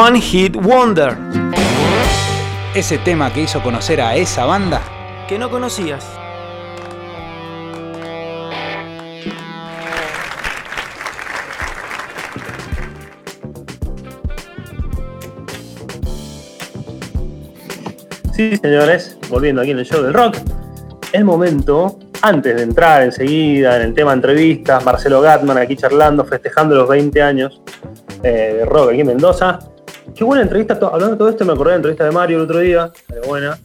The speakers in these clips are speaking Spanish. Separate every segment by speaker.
Speaker 1: One Hit Wonder.
Speaker 2: Ese tema que hizo conocer a esa banda.
Speaker 1: Que no conocías.
Speaker 3: Sí, señores, volviendo aquí en el show del rock, el momento, antes de entrar enseguida en el tema entrevistas, Marcelo Gatman aquí charlando, festejando los 20 años eh, de rock aquí en Mendoza. Qué buena entrevista, hablando de todo esto, me acordé de la entrevista de Mario el otro día, pero buena.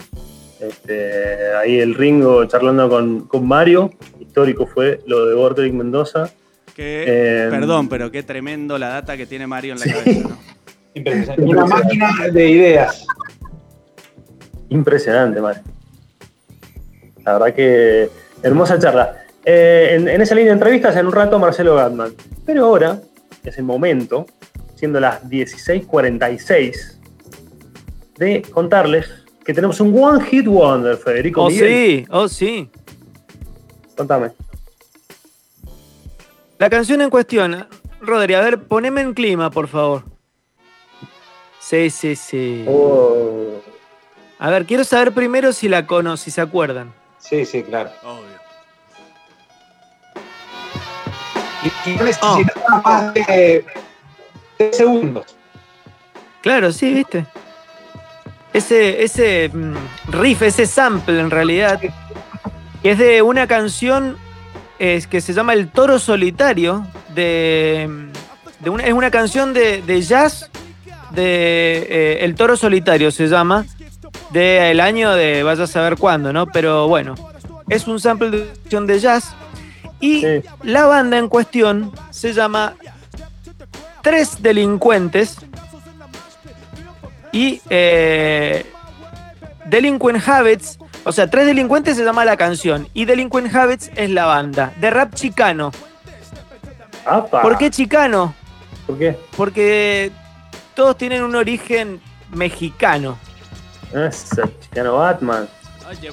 Speaker 3: Este, ahí el Ringo charlando con, con, Mario, histórico fue lo de Borderick Mendoza.
Speaker 4: Eh, perdón, pero qué tremendo la data que tiene Mario en la cabeza.
Speaker 5: ¿no? Una máquina de ideas.
Speaker 3: Impresionante, Mario. La verdad que hermosa charla. Eh, en, en, esa línea de entrevistas, en un rato, Marcelo Gatman. Pero ahora es el momento, siendo las 16:46, de contarles que tenemos un One Hit Wonder, Federico.
Speaker 1: Oh,
Speaker 3: Miguel.
Speaker 1: sí, oh, sí.
Speaker 3: Contame.
Speaker 1: La canción en cuestión, Rodri, a ver, poneme en clima, por favor. Sí, sí, sí.
Speaker 3: Oh.
Speaker 1: A ver, quiero saber primero si la conocen, si se acuerdan.
Speaker 5: Sí, sí, claro.
Speaker 4: Obvio.
Speaker 5: Y, y no necesitaba más de 3 segundos.
Speaker 1: Claro, sí, viste. Ese, ese mm, riff, ese sample en realidad, es de una canción es, que se llama El Toro Solitario, de, de una, es una canción de, de jazz de eh, El Toro Solitario se llama, del año de vaya a saber cuándo, ¿no? Pero bueno, es un sample de canción de jazz y
Speaker 3: Sí.
Speaker 1: la banda en cuestión se llama Tres Delincuentes y eh, Delinquent Habits, o sea, Tres Delincuentes se llama la canción y Delinquent Habits es la banda de rap chicano.
Speaker 3: Apa.
Speaker 1: ¿Por qué chicano?
Speaker 3: ¿Por qué?
Speaker 1: Porque todos tienen un origen mexicano.
Speaker 3: Ese chicano Batman.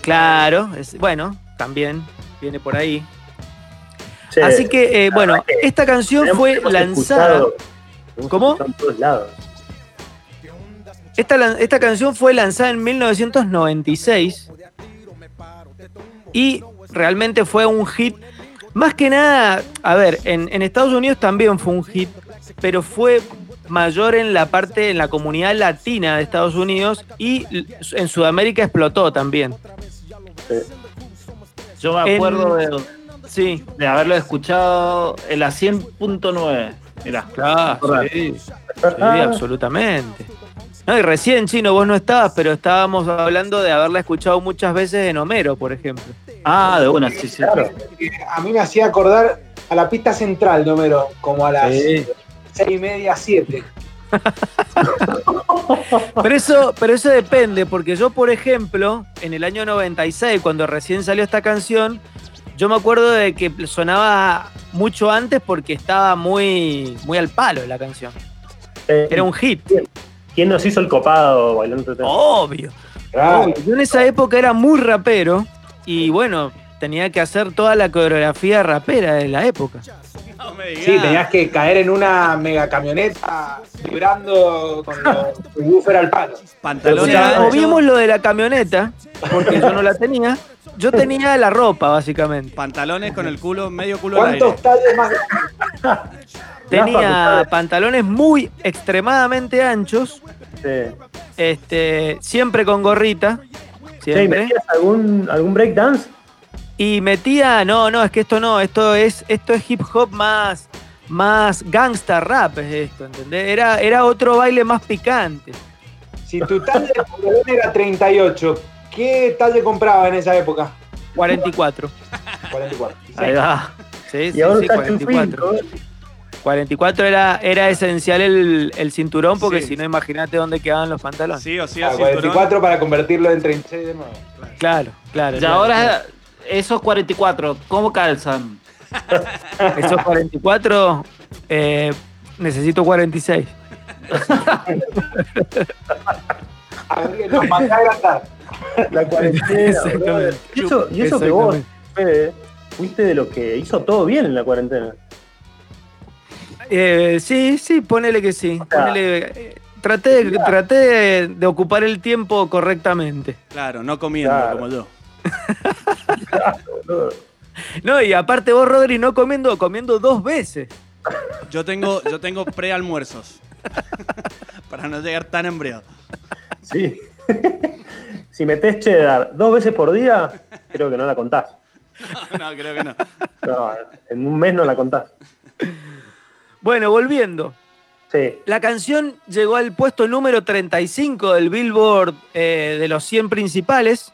Speaker 1: Claro, es- bueno, también viene por ahí.
Speaker 3: Che,
Speaker 1: Así que, eh, bueno,
Speaker 3: verdad que
Speaker 1: esta canción fue lanzada.
Speaker 3: escuchado-
Speaker 1: ¿Cómo?
Speaker 3: en todos lados.
Speaker 1: Esta, esta canción fue lanzada en 1996 y realmente fue un hit. Más que nada, a ver, en, en Estados Unidos también fue un hit, pero fue mayor en la parte, en la comunidad latina de Estados Unidos y en Sudamérica explotó también.
Speaker 6: Yo me
Speaker 1: En-
Speaker 6: acuerdo de,
Speaker 1: Sí,
Speaker 6: de haberlo escuchado en la 100.9. Mirá.
Speaker 1: claro, sí, sí,
Speaker 3: Ah,
Speaker 1: absolutamente. No, y recién, Chino, vos no estabas, pero estábamos hablando de haberla escuchado muchas veces en Homero, por ejemplo.
Speaker 6: Ah, de una, sí, sí.
Speaker 3: Claro.
Speaker 5: A mí me hacía acordar a la pista central de Homero, como a las
Speaker 6: Sí.
Speaker 5: seis y media, siete.
Speaker 1: Pero eso, pero eso depende, porque yo, por ejemplo, en el año 96, cuando recién salió esta canción, yo me acuerdo de que sonaba mucho antes porque estaba muy, muy al palo la canción.
Speaker 3: Eh,
Speaker 1: Era un hit,
Speaker 3: ¿Quién nos hizo el copado bailando
Speaker 1: obvio. Yo en esa época era muy rapero y bueno, tenía que hacer toda la coreografía rapera de la época.
Speaker 5: Sí, tenías que caer en una mega camioneta vibrando con los el buffer al palo.
Speaker 1: O
Speaker 4: Pantalones
Speaker 1: sea, obviemos lo de la camioneta, porque yo no la tenía. Yo tenía la ropa, básicamente.
Speaker 4: Pantalones con el culo, medio culo al aire.
Speaker 5: ¿Cuántos talles más?
Speaker 1: Tenía pantalones muy extremadamente anchos,
Speaker 3: Sí.
Speaker 1: este, siempre con gorrita,
Speaker 3: Che, ¿y
Speaker 1: siempre.
Speaker 3: ¿metías algún, algún breakdance?
Speaker 1: Y metía, no, no, es que esto no, esto es, esto es hip hop más, más gangsta rap es esto, ¿entendés? Era, era otro baile más picante.
Speaker 5: Si tu talle de pantalón era 38, ¿qué talle compraba en esa época?
Speaker 1: 44.
Speaker 5: 44.
Speaker 6: Ahí va.
Speaker 1: Sí,
Speaker 3: Y
Speaker 1: sí,
Speaker 3: ahora
Speaker 1: sí,
Speaker 3: está en
Speaker 1: 44. 44 era, era esencial el, el cinturón porque
Speaker 4: Sí.
Speaker 1: si no, imagínate dónde quedaban los pantalones.
Speaker 4: Sí o sí,
Speaker 5: Ah,
Speaker 4: el cinturón.
Speaker 5: 44 para convertirlo en 36 de nuevo.
Speaker 1: Claro, claro.
Speaker 6: Y
Speaker 1: claro,
Speaker 6: ahora esos 44, ¿cómo calzan?
Speaker 1: Esos 44, eh, necesito 46.
Speaker 5: A ver, a.
Speaker 3: La cuarentena.
Speaker 1: Exactamente.
Speaker 3: Y eso, y eso que vos. Fede, fuiste de lo que hizo todo bien en la cuarentena.
Speaker 1: Eh, sí, sí, ponele que sí.
Speaker 3: sea,
Speaker 1: ponele, eh, traté, de, traté de, de ocupar el tiempo correctamente.
Speaker 4: Claro, no comiendo
Speaker 3: Claro.
Speaker 4: como yo.
Speaker 1: No, y aparte vos, Rodri, no comiendo, comiendo dos veces.
Speaker 4: Yo tengo, yo tengo prealmuerzos. Para no llegar tan hambriado.
Speaker 3: Sí. Si metés cheddar dos veces por día, creo que no la contás.
Speaker 4: No, creo que no.
Speaker 3: No, en un mes no la contás.
Speaker 1: Bueno, volviendo.
Speaker 3: Sí.
Speaker 1: La canción llegó al puesto número 35 del Billboard eh, de los 100 principales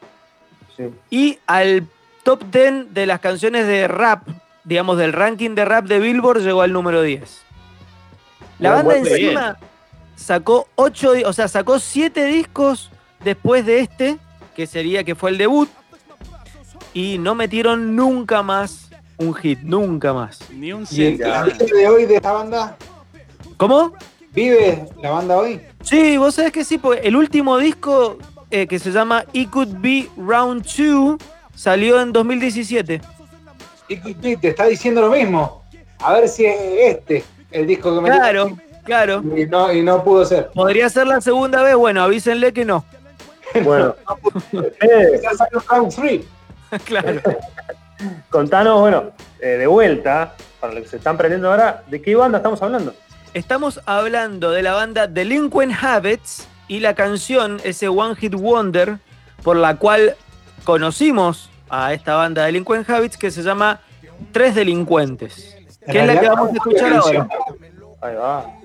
Speaker 3: sí.
Speaker 1: y al top 10 de las canciones de rap, digamos del ranking de rap de Billboard, llegó al número 10. La banda encima sacó 8, o sea, sacó 7 discos después de este, que sería que fue el debut, y no metieron nunca más un hit, nunca más.
Speaker 4: Ni un
Speaker 5: ¿Y el
Speaker 4: ciento.
Speaker 3: Ya.
Speaker 5: vive de hoy de esta banda?
Speaker 1: ¿Cómo?
Speaker 5: ¿Vive la banda hoy?
Speaker 1: Sí, vos sabés que sí, porque el último disco eh, que se llama It Could Be Round 2 salió en 2017.
Speaker 5: Y y te está diciendo lo mismo. A ver si es este el disco que me
Speaker 1: Claro, claro.
Speaker 5: Y no, y no pudo ser.
Speaker 1: Podría ser la segunda vez, bueno, avísenle que no.
Speaker 3: Bueno,
Speaker 5: Round 3.
Speaker 1: claro.
Speaker 3: contanos, bueno, eh, de vuelta, para los que se están prendiendo ahora, ¿de qué banda estamos hablando?
Speaker 1: Estamos hablando de la banda Delinquent Habits y la canción, ese One Hit Wonder, por la cual conocimos a esta banda Delinquent Habits que se llama Tres Delincuentes.
Speaker 5: En
Speaker 1: Que es la que vamos a escuchar ahora.
Speaker 3: Ahí va.